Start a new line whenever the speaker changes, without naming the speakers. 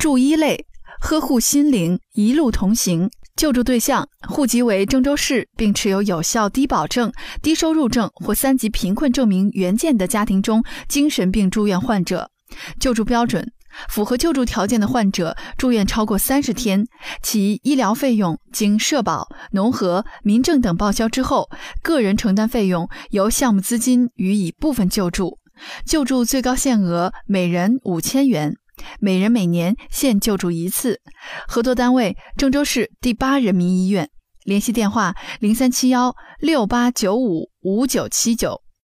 助一类，呵护心灵，一路同行。救助对象户籍为郑州市，并持有有效低保证、低收入证或三级贫困证明原件的家庭中精神病住院患者。救助标准：符合救助条件的患者住院超过三十天，其医疗费用经社保、农合、民政等报销之后，个人承担费用由项目资金予以部分救助。救助最高限额每人五千元。每人每年限救助一次，合作单位郑州市第八人民医院，联系电话零三七幺六八九五五九七九。